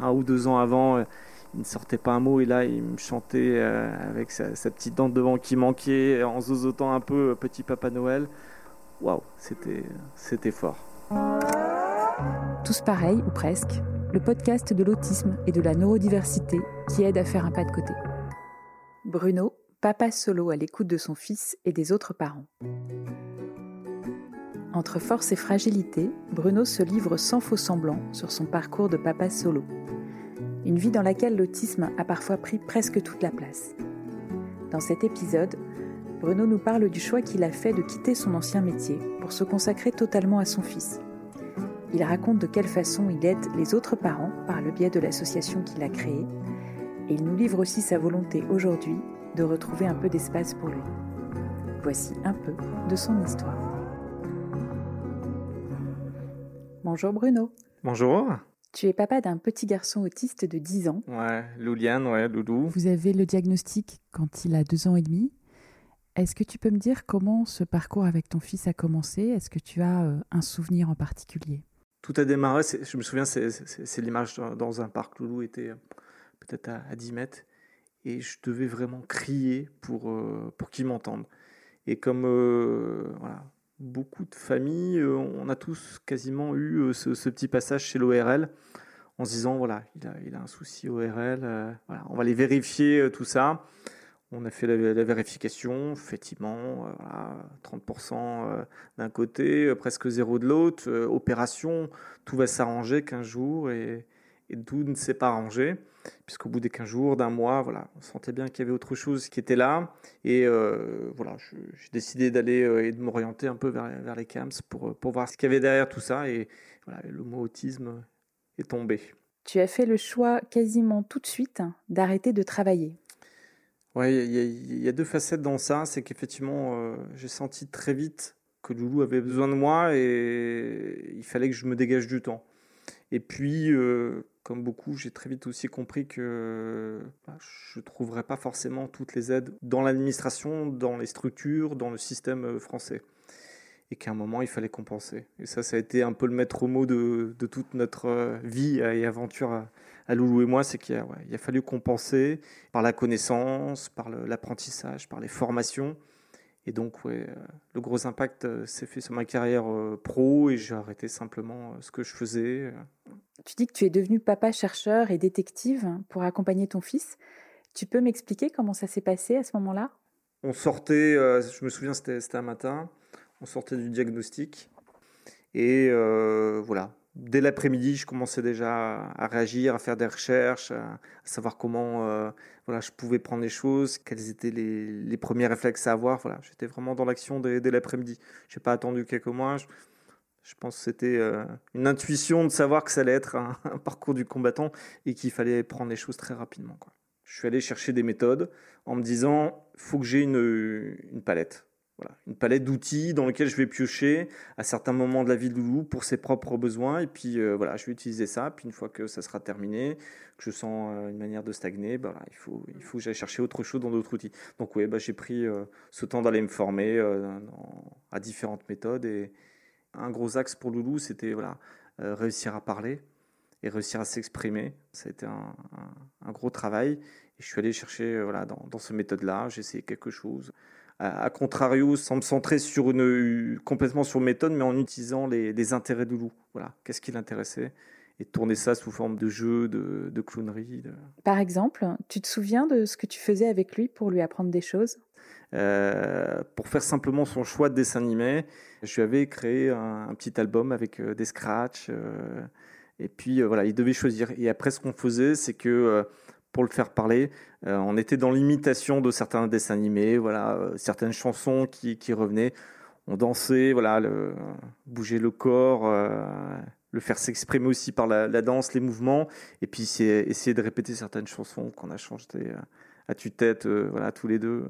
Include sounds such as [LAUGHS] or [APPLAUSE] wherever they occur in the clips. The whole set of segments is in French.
un ou deux ans avant, il ne sortait pas un mot et là il me chantait avec sa, petite dent devant qui manquait en zozotant un peu Petit Papa Noël. Waouh, c'était c'était fort. Tous pareils ou presque, le podcast de l'autisme et de la neurodiversité qui aide à faire un pas de côté. Bruno, papa solo à l'écoute de son fils et des autres parents. Entre force et fragilité, Bruno se livre sans faux semblant sur son parcours de papa solo. Une vie dans laquelle l'autisme a parfois pris presque toute la place. Dans cet épisode, Bruno nous parle du choix qu'il a fait de quitter son ancien métier pour se consacrer totalement à son fils. Il raconte de quelle façon il aide les autres parents par le biais de l'association qu'il a créée, et il nous livre aussi sa volonté aujourd'hui de retrouver un peu d'espace pour lui. Voici un peu de son histoire. Bonjour Bruno. Bonjour. Tu es papa d'un petit garçon autiste de 10 ans. Ouais, Louliane, ouais, Loulou. Vous avez le diagnostic quand il a 2 ans et demi. Est-ce que tu peux me dire comment ce parcours avec ton fils a commencé? Est-ce que tu as euh, un souvenir en particulier? Tout a démarré, je me souviens, c'est l'image dans un parc. Loulou était euh, peut-être à, 10 mètres et je devais vraiment crier pour, euh, pour qu'il m'entende. Et comme voilà, beaucoup de familles, on a tous quasiment eu ce, petit passage chez l'ORL en se disant voilà, il a, il a un souci ORL, voilà, on va aller vérifier tout ça. On a fait la, vérification, effectivement, 30% euh, euh, d'un côté, euh, presque zéro de l'autre. opération, tout va s'arranger 15 jours et, tout ne s'est pas arrangé, puisqu'au bout des 15 jours, d'un mois, voilà, on sentait bien qu'il y avait autre chose qui était là. Et voilà, j'ai décidé d'aller et de m'orienter un peu vers, les CAMS pour, pour voir ce qu'il y avait derrière tout ça. Et voilà, le mot autisme est tombé. Tu as fait le choix quasiment tout de suite d'arrêter de travailler. Ouais, il y, a deux facettes dans ça. C'est qu'effectivement, euh, j'ai senti très vite que Loulou avait besoin de moi et il fallait que je me dégage du temps. Et puis, euh, comme beaucoup, j'ai très vite aussi compris que bah, je ne trouverais pas forcément toutes les aides dans l'administration, dans les structures, dans le système euh, français. Et qu'à un moment, il fallait compenser. Et ça, ça a été un peu le maître mot de, toute notre vie et aventure à Loulou et moi, c'est qu'il a, fallu compenser par la connaissance, par l'apprentissage, par les formations. Et donc, ouais, euh, le gros impact euh, s'est fait sur ma carrière euh, pro et j'ai arrêté simplement ce que je faisais. Tu dis que tu es devenu papa chercheur et détective pour accompagner ton fils. Tu peux m'expliquer comment ça s'est passé à ce moment-là? On sortait, je me souviens, c'était un matin, on sortait du diagnostic. Et voilà, dès l'après-midi, je commençais déjà à réagir, à faire des recherches, à, savoir comment euh, voilà, je pouvais prendre les choses, quels étaient les, premiers réflexes à avoir. Voilà, j'étais vraiment dans l'action dès, l'après-midi. Je n'ai pas attendu quelques mois. Je, pense que c'était euh, une intuition de savoir que ça allait être un, [LAUGHS] parcours du combattant et qu'il fallait prendre les choses très rapidement. Je suis allé chercher des méthodes en me disant, faut que j'ai une, une palette. Voilà, une palette d'outils dans lequel je vais piocher à certains moments de la vie de Loulou pour ses propres besoins. Et puis euh, voilà, je vais utiliser ça. Puis une fois que ça sera terminé, que je sens euh, une manière de stagner, bah, il faut, il faut que j'aille chercher autre chose dans d'autres outils. Donc oui, bah, j'ai pris euh, ce temps d'aller me former à différentes méthodes. Et un gros axe pour Loulou, c'était voilà, réussir à parler et réussir à s'exprimer. Ça a été un, un, gros travail. Et je suis allé chercher voilà, dans, dans cette méthode-là, j'ai essayé quelque chose à, contrario, sans me centrer sur une, complètement sur méthode, mais en utilisant les, intérêts de loup. Voilà, qu'est-ce qui l'intéressait? Et tourner ça sous forme de jeu, de, de clownerie. Par exemple, tu te souviens de ce que tu faisais avec lui pour lui apprendre des choses? Euh, pour faire simplement son choix de dessin animé, je lui avais créé un, petit album avec euh, des scratchs. Euh, et puis voilà, il devait choisir. Et après, ce qu'on faisait, c'est que pour le faire parler. Euh, on était dans l'imitation de certains dessins animés, voilà, euh, certaines chansons qui, revenaient. On dansait, voilà, le, bouger le corps, euh, le faire s'exprimer aussi par la, danse, les mouvements, et puis essayer, de répéter certaines chansons qu'on a chantées à tue-tête, voilà, tous les deux.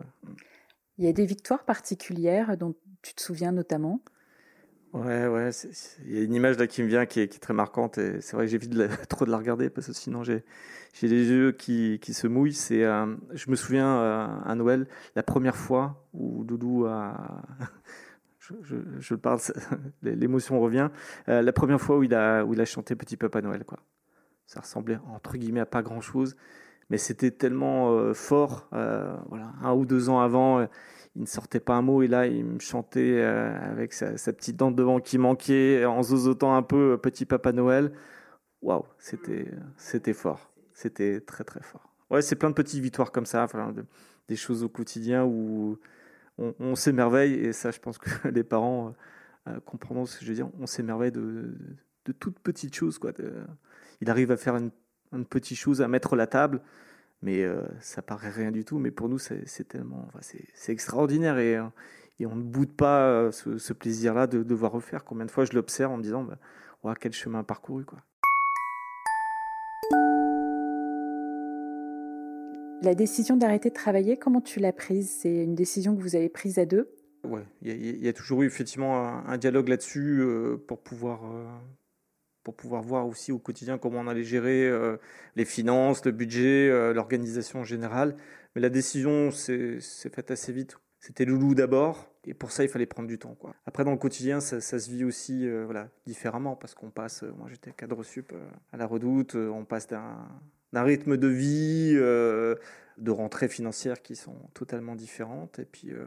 Il y a des victoires particulières dont tu te souviens notamment? Ouais, ouais, il y a une image là qui me vient qui est, très marquante et c'est vrai que j'évite [LAUGHS] trop de la regarder parce que sinon j'ai j'ai les yeux qui, qui se mouillent. Euh, je me souviens euh, à Noël la première fois où Doudou a, [LAUGHS] je, je, je parle, [LAUGHS] l'émotion revient. Euh, la première fois où il a où il a chanté Petit Papa Noël quoi. ça ressemblait entre guillemets à pas grand chose, mais c'était tellement fort. voilà, un ou deux ans avant, il ne sortait pas un mot et là il me chantait avec sa, petite dent devant qui manquait, en zozotant un peu Petit Papa Noël. Waouh, c'était fort, c'était très très fort. Ouais, c'est plein de petites victoires comme ça, des choses au quotidien où on, s'émerveille, et ça, je pense que [LAUGHS] les parents euh, euh, comprendront ce que je veux dire, on s'émerveille de, de, toutes petites choses. Quoi. il arrive à faire une, petite chose, à mettre la table, mais euh, ça paraît rien du tout. Mais pour nous, c'est tellement, c'est extraordinaire et, et, on ne boude pas ce, plaisir-là de devoir refaire. Combien de fois je l'observe en me disant, bah, quel chemin parcouru, quoi. La décision d'arrêter de travailler, comment tu l'as prise? C'est une décision que vous avez prise à deux? Ouais, il y, a toujours eu effectivement un, dialogue là-dessus euh, pour pouvoir euh, pour pouvoir voir aussi au quotidien comment on allait gérer euh, les finances, le budget, l'organisation générale. Mais la décision s'est faite assez vite. C'était Loulou d'abord, et pour ça il fallait prendre du temps. Quoi. Après dans le quotidien, ça, se vit aussi voilà, différemment parce qu'on passe. moi j'étais cadre sup à la Redoute, on passe d'un rythme de vie, euh, de rentrées financières qui sont totalement différentes. Et puis, euh,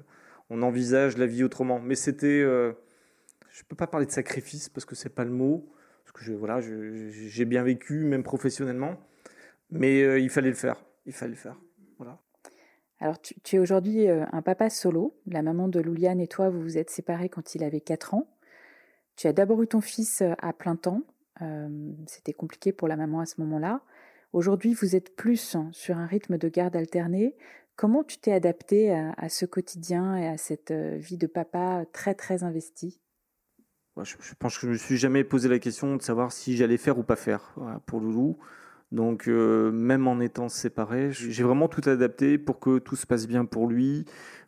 on envisage la vie autrement. Mais c'était. Euh, je ne peux pas parler de sacrifice parce que c'est pas le mot. Je, voilà, j'ai bien vécu, même professionnellement. Mais il fallait le faire. Il fallait le faire. Voilà. Alors, tu, es aujourd'hui un papa solo. La maman de Louliane et toi, vous vous êtes séparés quand il avait 4 ans. Tu as d'abord eu ton fils à plein temps. C'était compliqué pour la maman à ce moment-là. Aujourd'hui, vous êtes plus sur un rythme de garde alterné. Comment tu t'es adapté à, ce quotidien et à cette euh, vie de papa très très investie? Je, pense que je me suis jamais posé la question de savoir si j'allais faire ou pas faire pour Loulou. Donc euh, même en étant séparé, j'ai vraiment tout adapté pour que tout se passe bien pour lui,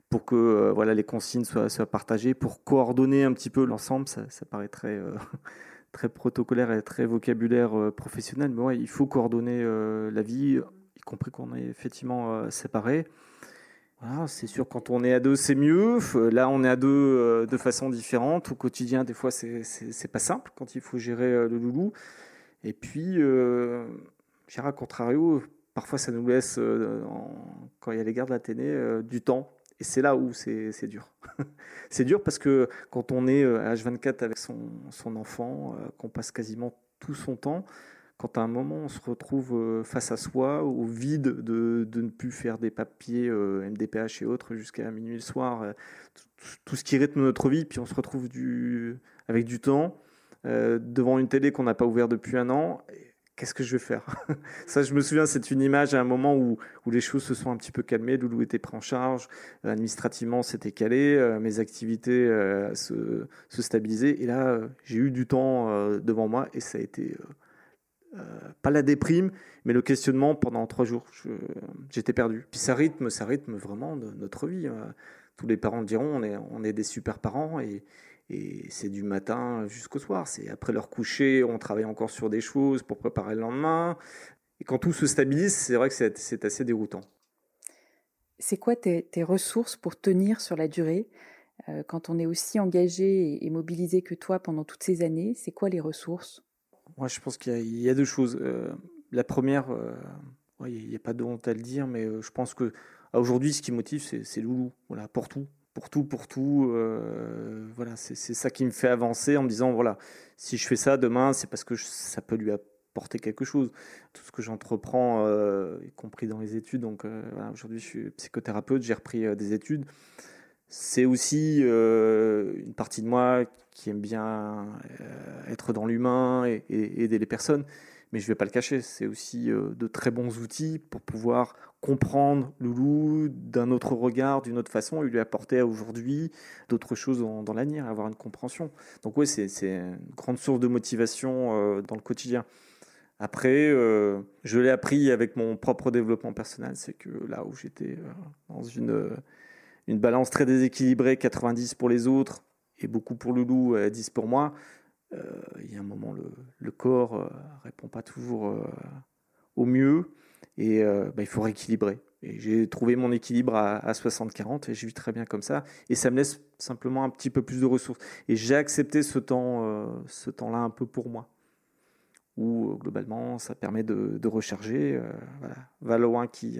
pour que euh, voilà les consignes soient, partagées, pour coordonner un petit peu l'ensemble. Ça, ça paraît très [LAUGHS] très protocolaire et très vocabulaire euh, professionnel, mais ouais, il faut coordonner euh, la vie, y compris qu'on est effectivement euh, séparés. C'est sûr, quand on est à deux, c'est mieux. Là, on est à deux de façon différente. Au quotidien, des fois, c'est pas simple quand il faut gérer le loulou. Et puis, euh, à contrario, parfois, ça nous laisse, quand il y a les gardes d'Athénée, du temps et c'est là où c'est dur. [LAUGHS] c'est dur parce que quand on est à H24 avec son, enfant, euh, qu'on passe quasiment tout son temps, quand à un moment on se retrouve euh, face à soi, au vide de, de ne plus faire des papiers euh, MDPH et autres jusqu'à minuit le soir, tout, ce qui rythme notre vie, puis on se retrouve avec du temps, devant une télé qu'on n'a pas ouverte depuis un an, qu'est-ce que je vais faire? [LAUGHS] Ça, je me souviens, c'est une image à un moment où, où, les choses se sont un petit peu calmées. Loulou était pris en charge, administrativement, c'était calé, euh, mes activités euh, se, stabilisaient. Et là, euh, j'ai eu du temps devant moi et ça a été pas la déprime, mais le questionnement pendant trois jours. J'étais perdu. Puis ça rythme, ça rythme vraiment notre vie. Hein. Tous les parents diront, on est, on est des super parents et, et c'est du matin jusqu'au soir. C'est après leur coucher, on travaille encore sur des choses pour préparer le lendemain. Et quand tout se stabilise, c'est vrai que c'est assez déroutant. C'est quoi tes, ressources pour tenir sur la durée? Euh, quand on est aussi engagé et, mobilisé que toi pendant toutes ces années C'est quoi les ressources? Moi, je pense qu'il y, a deux choses. Euh, la première, euh, il n'y a pas de honte à le dire, mais je pense que aujourd'hui, ce qui motive, c'est Loulou, voilà, pour tout pour tout, pour tout. Euh, voilà, c'est ça qui me fait avancer en me disant voilà, si je fais ça demain, c'est parce que ça peut lui apporter quelque chose. Tout ce que j'entreprends, euh, y compris dans les études. Donc euh, aujourd'hui, je suis psychothérapeute, j'ai repris des études. C'est aussi une partie de moi qui aime bien être dans l'humain et, aider les personnes mais je ne vais pas le cacher, c'est aussi euh, de très bons outils pour pouvoir comprendre Loulou d'un autre regard, d'une autre façon, et lui apporter aujourd'hui d'autres choses dans, l'avenir, avoir une compréhension. Donc oui, c'est une grande source de motivation euh, dans le quotidien. Après, euh, je l'ai appris avec mon propre développement personnel, c'est que là où j'étais dans une, une balance très déséquilibrée, 90 pour les autres et beaucoup pour Loulou, 10 pour moi, euh, il y a un moment, le, corps euh, répond pas toujours euh, au mieux et bah, il faut rééquilibrer. Et j'ai trouvé mon équilibre à, 60-40 et je vis très bien comme ça. Et ça me laisse simplement un petit peu plus de ressources. Et j'ai accepté ce temps, ce temps-là un peu pour moi. où globalement ça permet de, recharger. voilà. Va loin qui,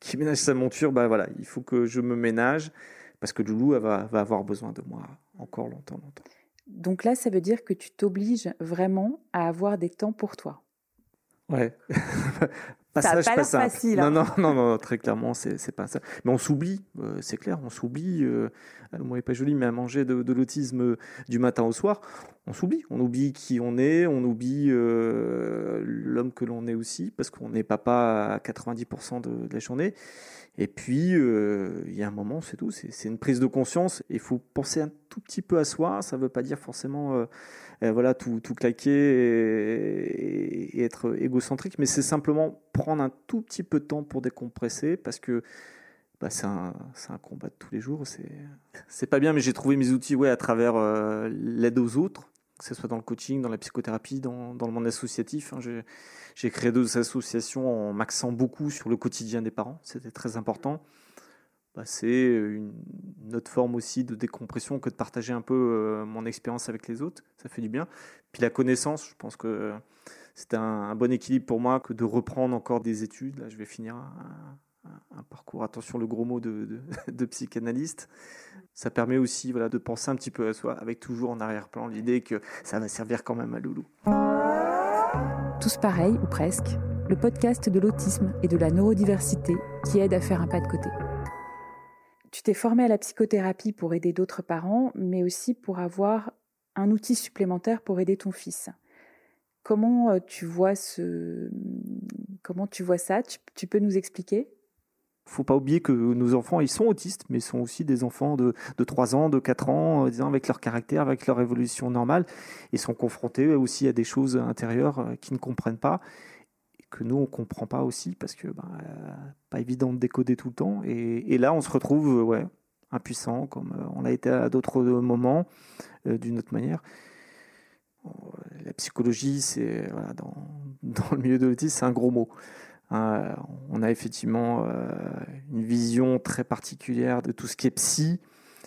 qui ménage sa monture, bah voilà, il faut que je me ménage parce que Loulou va, va avoir besoin de moi encore longtemps, longtemps. Donc là, ça veut dire que tu t'obliges vraiment à avoir des temps pour toi. Ouais. [LAUGHS] Passage, ça pas facile. Hein. Non, non, [LAUGHS] non, non, très clairement, c'est pas ça. Mais on s'oublie, euh, c'est clair, on s'oublie. Euh, le mot n'est pas joli, mais à manger de, l'autisme euh, du matin au soir, on s'oublie. On oublie qui on est, on oublie l'homme que l'on est aussi, parce qu'on n'est papa à 90% de, de, la journée. Et puis, il y a un moment, c'est tout, c'est une prise de conscience. Il faut penser un tout petit peu à soi. Ça ne veut pas dire forcément voilà, tout, tout claquer et, être égocentrique, mais c'est simplement prendre un tout petit peu de temps pour décompresser parce que bah, c'est un, combat de tous les jours. C'est pas bien, mais j'ai trouvé mes outils ouais, à travers euh, l'aide aux autres, que ce soit dans le coaching, dans la psychothérapie, dans, dans le monde associatif. Hein. J'ai créé deux associations en m'axant beaucoup sur le quotidien des parents, c'était très important. Bah, c'est une, autre forme aussi de décompression que de partager un peu euh, mon expérience avec les autres. Ça fait du bien. Puis la connaissance, je pense que c'est un, bon équilibre pour moi que de reprendre encore des études. Là, je vais finir un, parcours, attention le gros mot de, [LAUGHS] de, psychanalyste. Ça permet aussi voilà, de penser un petit peu à soi, avec toujours en arrière-plan l'idée que ça va servir quand même à Loulou. Tous pareils, ou presque, le podcast de l'autisme et de la neurodiversité qui aide à faire un pas de côté. Tu t'es formé à la psychothérapie pour aider d'autres parents, mais aussi pour avoir un outil supplémentaire pour aider ton fils. Comment euh, tu vois ce, comment tu vois ça? Tu, peux nous expliquer? Faut pas oublier que nos enfants, ils sont autistes, mais sont aussi des enfants de, de 3 ans, de 4 ans, euh, avec leur caractère, avec leur évolution normale, et sont confrontés aussi à des choses intérieures euh, qu'ils ne comprennent pas que nous on comprend pas aussi parce que bah, pas évident de décoder tout le temps et, là on se retrouve ouais impuissant comme on l'a été à d'autres moments d'une autre manière la psychologie c'est [LAUGHS] dans, le milieu de l'autisme c'est un gros mot hein, on a effectivement une vision très particulière de tout ce qui est psy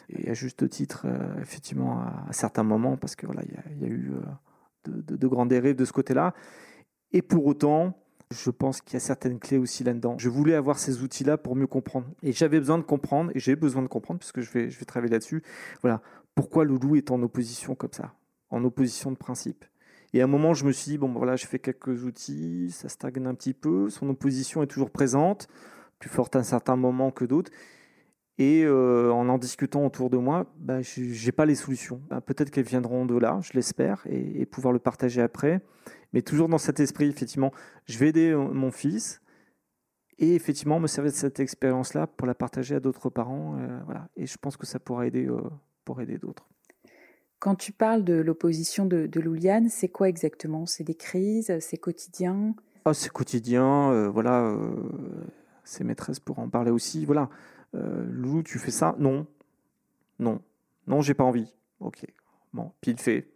et à juste titre effectivement à, certains moments parce que voilà il y, a eu de, de, grandes dérives de ce côté là et pour autant je pense qu'il y a certaines clés aussi là-dedans. Je voulais avoir ces outils-là pour mieux comprendre. Et j'avais besoin de comprendre, et j'ai besoin de comprendre, puisque je vais, je vais travailler là-dessus. Voilà, pourquoi Loulou est en opposition comme ça, en opposition de principe. Et à un moment, je me suis dit, bon, voilà, je fais quelques outils, ça stagne un petit peu, son opposition est toujours présente, plus forte à un certain moment que d'autres. Et euh, en en discutant autour de moi, bah, je n'ai pas les solutions. Bah, peut-être qu'elles viendront de là, je l'espère, et, pouvoir le partager après. Mais toujours dans cet esprit, effectivement, je vais aider euh, mon fils et effectivement me servir de cette expérience-là pour la partager à d'autres parents. Euh, voilà. Et je pense que ça pourra aider, pour aider d'autres. Quand tu parles de l'opposition de, de Louliane, c'est quoi exactement? C'est des crises C'est quotidien? Ah, C'est quotidien, voilà. ses maîtresses pour en parler aussi. Voilà euh, Loulou, tu fais ça? Non. Non. Non, j'ai pas envie. Ok. Bon, puis il fait.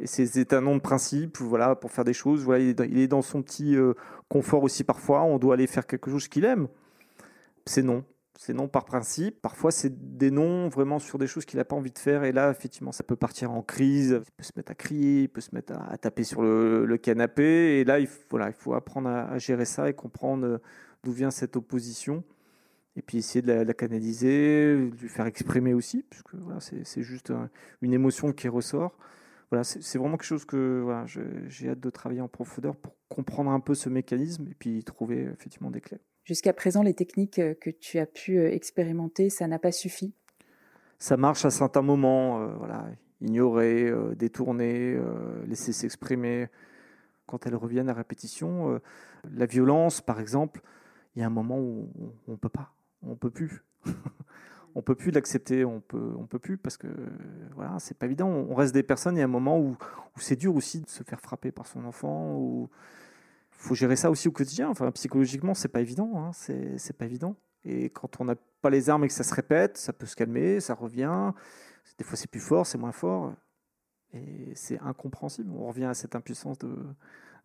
Et c'est un nom de principe, voilà, pour faire des choses. Voilà, il est dans, son petit euh, confort aussi parfois. On doit aller faire quelque chose qu'il aime. C'est non. C'est non par principe. Parfois, c'est des noms vraiment sur des choses qu'il n'a pas envie de faire. Et là, effectivement, ça peut partir en crise. Il peut se mettre à crier, il peut se mettre à, taper sur le, canapé. Et là, il, voilà, il faut apprendre à gérer ça et comprendre euh, d'où vient cette opposition et puis essayer de la, canaliser, de lui faire exprimer aussi, puisque voilà, c'est juste une émotion qui ressort. Voilà, c'est vraiment quelque chose que j'ai hâte de travailler en profondeur pour comprendre un peu ce mécanisme et puis trouver effectivement des clés. Jusqu'à présent, les techniques que tu as pu euh, expérimenter, ça n'a pas suffi? Ça marche à certains moments, euh, voilà, ignorer, euh, détourner, laisser s'exprimer. Quand elles reviennent à répétition, la violence, par exemple, il y a un moment où on ne peut pas on peut plus. [LAUGHS] on peut plus l'accepter, on peut, on peut plus parce que voilà, c'est pas évident. On reste des personnes. Il y a un moment où, c'est dur aussi de se faire frapper par son enfant. Ou faut gérer ça aussi au quotidien. Enfin, psychologiquement, c'est pas évident. Hein. c'est pas évident. Et quand on n'a pas les armes et que ça se répète, ça peut se calmer, ça revient. Des fois, c'est plus fort, c'est moins fort. Et c'est incompréhensible. On revient à cette impuissance de,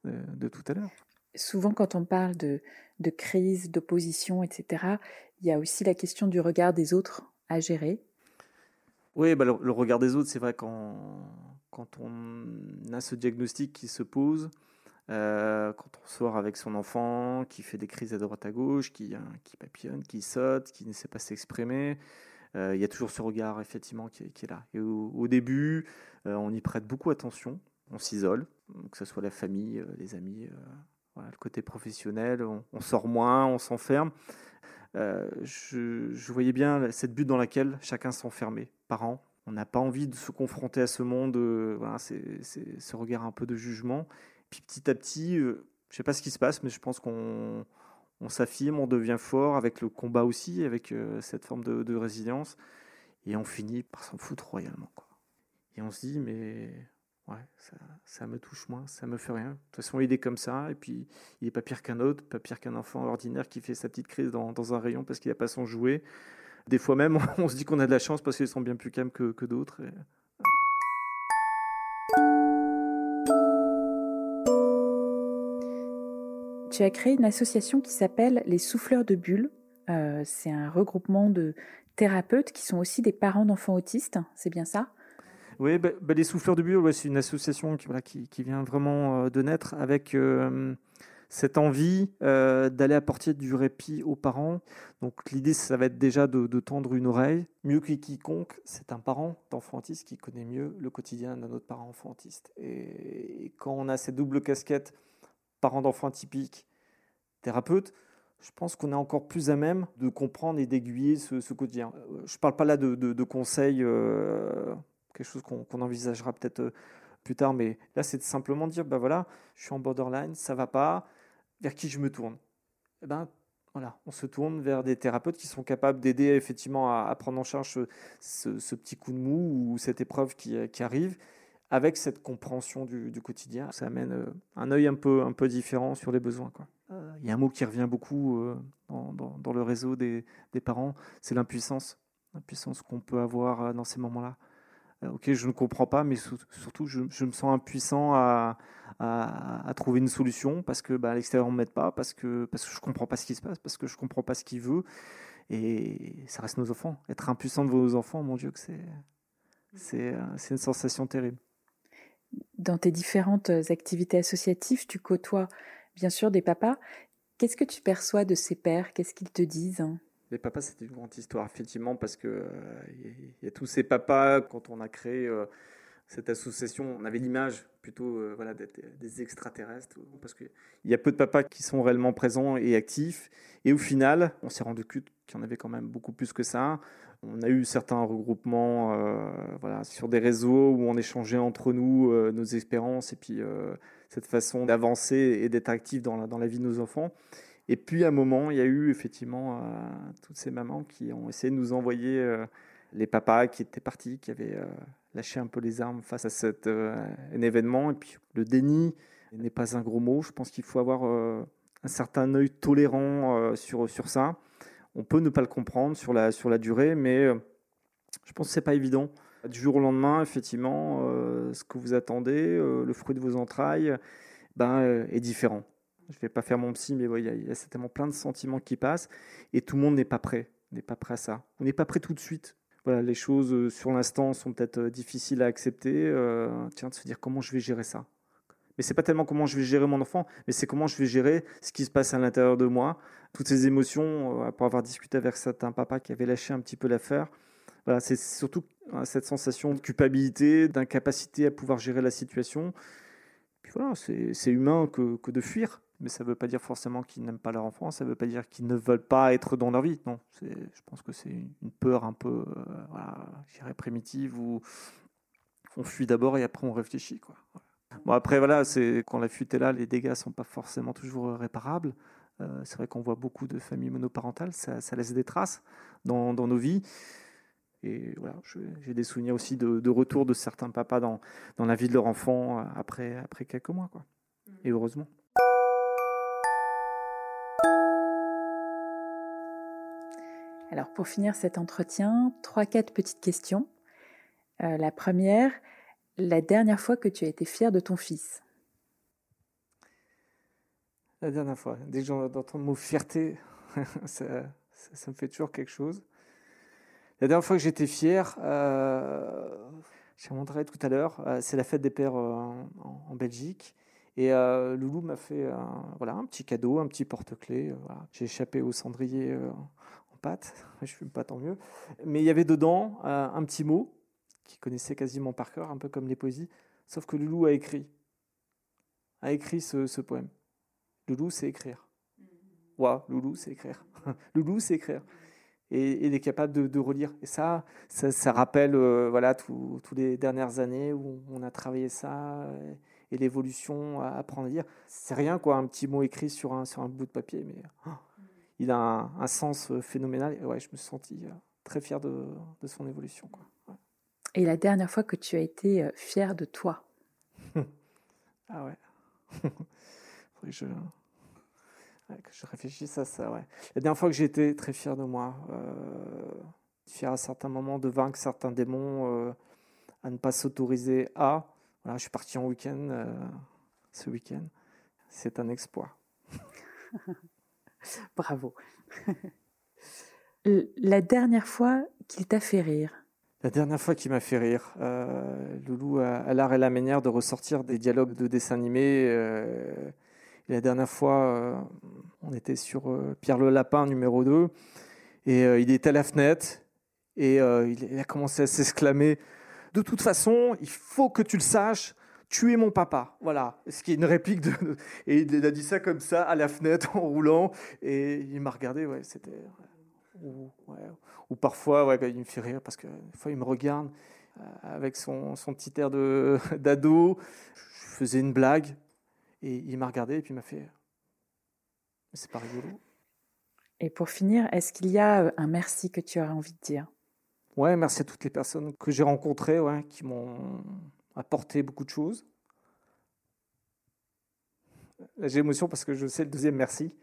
de tout à l'heure souvent quand on parle de, de crise, d'opposition, etc., il y a aussi la question du regard des autres à gérer. Oui, bah le, regard des autres, c'est vrai quand, quand on a ce diagnostic qui se pose, quand on sort avec son enfant, qui fait des crises à droite à gauche, qui, qui papillonne, qui saute, qui ne sait pas s'exprimer. Il y a toujours ce regard effectivement qui, est là. Et au, début, on y prête beaucoup attention, on s'isole, que ce soit la famille, les amis, le côté professionnel, on, sort moins, on s'enferme. Je, voyais bien cette butte dans laquelle chacun s'enfermait, parents, on n'a pas envie de se confronter à ce monde, euh, voilà, ce regard un peu de jugement. Puis petit à petit, euh, je sais pas ce qui se passe, mais je pense qu'on on, s'affirme, on devient fort avec le combat aussi, avec euh, cette forme de, résilience, et on finit par s'en foutre royalement. Quoi. Et on se dit, mais ouais, ça, me touche moins, ça me fait rien. De toute façon, il est comme ça, et puis il n'est pas pire qu'un autre, pas pire qu'un enfant ordinaire qui fait sa petite crise dans, dans un rayon parce qu'il n'a pas son jouet. Des fois même, [LAUGHS] on se dit qu'on a de la chance parce qu'ils sont bien plus calmes que, d'autres. Tu as créé une association qui s'appelle les Souffleurs de Bulles. Euh, c'est un regroupement de thérapeutes qui sont aussi des parents d'enfants autistes, c'est bien ça? Oui, bah, bah, les Souffleurs de Bulles, c'est une association qui, vient vraiment euh, de naître avec euh, cette envie d'aller apporter du répit aux parents. Donc l'idée, ça va être déjà de, tendre une oreille. Mieux que quiconque, c'est un parent d'enfantiste qui connaît mieux le quotidien d'un autre parent enfantiste. Et, quand on a cette double casquette, parent d'enfant typique, thérapeute, je pense qu'on est encore plus à même de comprendre et d'aiguiller ce, quotidien. Euh, je ne parle pas là de, conseils, euh, quelque chose qu'on envisagera peut-être plus tard, mais là, c'est simplement dire, ben voilà, je suis en borderline, ça va pas, vers qui je me tourne? Eh ben, voilà, on se tourne vers des thérapeutes qui sont capables d'aider effectivement à, prendre en charge ce, petit coup de mou ou cette épreuve qui, arrive avec cette compréhension du, quotidien. Ça amène euh, un œil un peu, différent sur les besoins. Quoi. Euh, il y a un mot qui revient beaucoup euh, dans, le réseau des, parents, c'est l'impuissance. L'impuissance qu'on peut avoir dans ces moments-là. Ok, je ne comprends pas, mais surtout, je, me sens impuissant à, trouver une solution parce que bah, l'extérieur, on ne m'aide pas, parce que, je ne comprends pas ce qui se passe, parce que je ne comprends pas ce qu'il veut. Et ça reste nos enfants. Être impuissant de vos enfants, mon Dieu, c'est une sensation terrible. Dans tes différentes activités associatives, tu côtoies bien sûr des papas. Qu'est-ce que tu perçois de ces pères? Qu'est-ce qu'ils te disent? Les papas, c'était une grande histoire, effectivement, parce que il euh, y, a tous ces papas, quand on a créé euh, cette association, on avait l'image plutôt euh, voilà, d'être des extraterrestres, parce qu'il y a peu de papas qui sont réellement présents et actifs. Et au final, on s'est rendu compte qu'il y en avait quand même beaucoup plus que ça. On a eu certains regroupements voilà, sur des réseaux où on échangeait entre nous nos expériences et puis cette façon d'avancer et d'être actif dans la, dans la vie de nos enfants. Et puis à un moment, il y a eu effectivement euh, toutes ces mamans qui ont essayé de nous envoyer euh, les papas qui étaient partis, qui avaient euh, lâché un peu les armes face à cet un événement. Et puis le déni n'est pas un gros mot. Je pense qu'il faut avoir un certain œil tolérant sur, sur ça. On peut ne pas le comprendre sur la, sur la durée, mais je pense que c'est pas évident. Du jour au lendemain, effectivement, ce que vous attendez, le fruit de vos entrailles, ben, est différent. Je ne vais pas faire mon psy, mais il y, a certainement plein de sentiments qui passent et tout le monde n'est pas prêt, n'est pas prêt à ça. On n'est pas prêt tout de suite. Voilà, les choses euh, sur l'instant sont peut-être euh, difficiles à accepter. Euh, tiens, de se dire comment je vais gérer ça. Mais c'est pas tellement comment je vais gérer mon enfant, mais c'est comment je vais gérer ce qui se passe à l'intérieur de moi, toutes ces émotions. pour avoir discuté avec certains papas qui avaient lâché un petit peu l'affaire, voilà, c'est surtout cette sensation de culpabilité, d'incapacité à pouvoir gérer la situation. Puis voilà, c'est humain que, que de fuir mais ça ne veut pas dire forcément qu'ils n'aiment pas leur enfant, ça ne veut pas dire qu'ils ne veulent pas être dans leur vie. Non, je pense que c'est une peur un peu, euh, voilà, primitive où on fuit d'abord et après on réfléchit. Quoi. Bon, après, voilà, c'est quand la fuite est là, les dégâts ne sont pas forcément toujours réparables. Euh, c'est vrai qu'on voit beaucoup de familles monoparentales, ça, laisse des traces dans, dans nos vies. Et voilà, j'ai des souvenirs aussi de, de, retour de certains papas dans, dans la vie de leur enfant après, après quelques mois. Quoi. Et heureusement. Alors pour finir cet entretien, trois, quatre petites questions. Euh, la première, la dernière fois que tu as été fier de ton fils? La dernière fois, dès que j'entends le mot fierté, [LAUGHS] ça, me fait toujours quelque chose. La dernière fois que j'étais fier, euh, je montrerai tout à l'heure, euh, c'est la fête des pères en, Belgique. Et euh, Loulou m'a fait un, petit cadeau, un petit porte-clés. J'ai échappé au cendrier en pâte, je fume pas tant mieux. Mais il y avait dedans un petit mot qu'il connaissait quasiment par cœur, un peu comme les poésies, sauf que Loulou a écrit, a écrit ce, poème. Loulou, c'est écrire. Waouh, Loulou, c'est écrire. [LAUGHS] Loulou, c'est écrire et, il est capable de, relire. Et ça, ça, rappelle euh, voilà, toutes les dernières années où on a travaillé ça et, l'évolution à apprendre à lire. C'est rien, quoi, un petit mot écrit sur un, sur un bout de papier, mais oh, il a un, sens euh, phénoménal. Et ouais, je me suis senti euh, très fier de, de son évolution. Quoi. Et la dernière fois que tu as été fier de toi? [LAUGHS] Ah ouais. [LAUGHS] je, que je réfléchisse à ça, ouais. La dernière fois que j'ai été très fier de moi, euh, fier à certains moments de vaincre certains démons, euh, à ne pas s'autoriser à. Voilà, je suis parti en week-end euh, ce week-end. C'est un exploit. [LAUGHS] [LAUGHS] Bravo. La dernière fois qu'il t'a fait rire La dernière fois qu'il m'a fait rire, Loulou a, l'art et la manière de ressortir des dialogues de dessins animés la dernière fois, euh, on était sur euh, Pierre le Lapin numéro 2, et euh, il était à la fenêtre, et il a commencé à s'exclamer De toute façon, il faut que tu le saches, tu es mon papa. Voilà. Ce qui est une réplique de. Et il a dit ça comme ça, à la fenêtre, en roulant. Et il m'a regardé, ouais, c'était. Ou, ou, parfois, ouais, il me fait rire parce que fois, il me regarde avec son, son petit air [LAUGHS] d'ado. Je faisais une blague. Et il m'a regardé et puis il m'a fait C'est pas rigolo. Et pour finir, est-ce qu'il y a euh, un merci que tu aurais envie de dire? Ouais, merci à toutes les personnes que j'ai rencontrées, ouais, qui m'ont apporté beaucoup de choses. J'ai émotion parce que je sais le deuxième merci.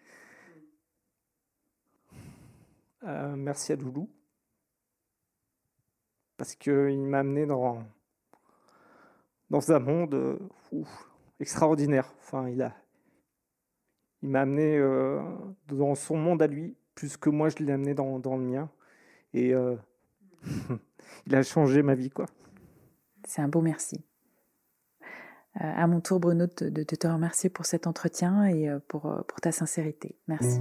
Euh, merci à Loulou. Parce qu'il m'a amené dans, dans un monde. Euh, extraordinaire. Enfin, il a, il m'a amené euh, dans son monde à lui, plus que moi je l'ai amené dans, dans, le mien. Et [LAUGHS] il a changé ma vie, quoi. C'est un beau merci. Euh, à mon tour, Bruno, de, te remercier pour cet entretien et pour, pour ta sincérité. Merci.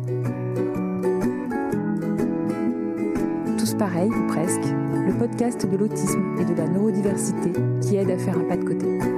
Tous pareils, ou presque, le podcast de l'autisme et de la neurodiversité qui aide à faire un pas de côté.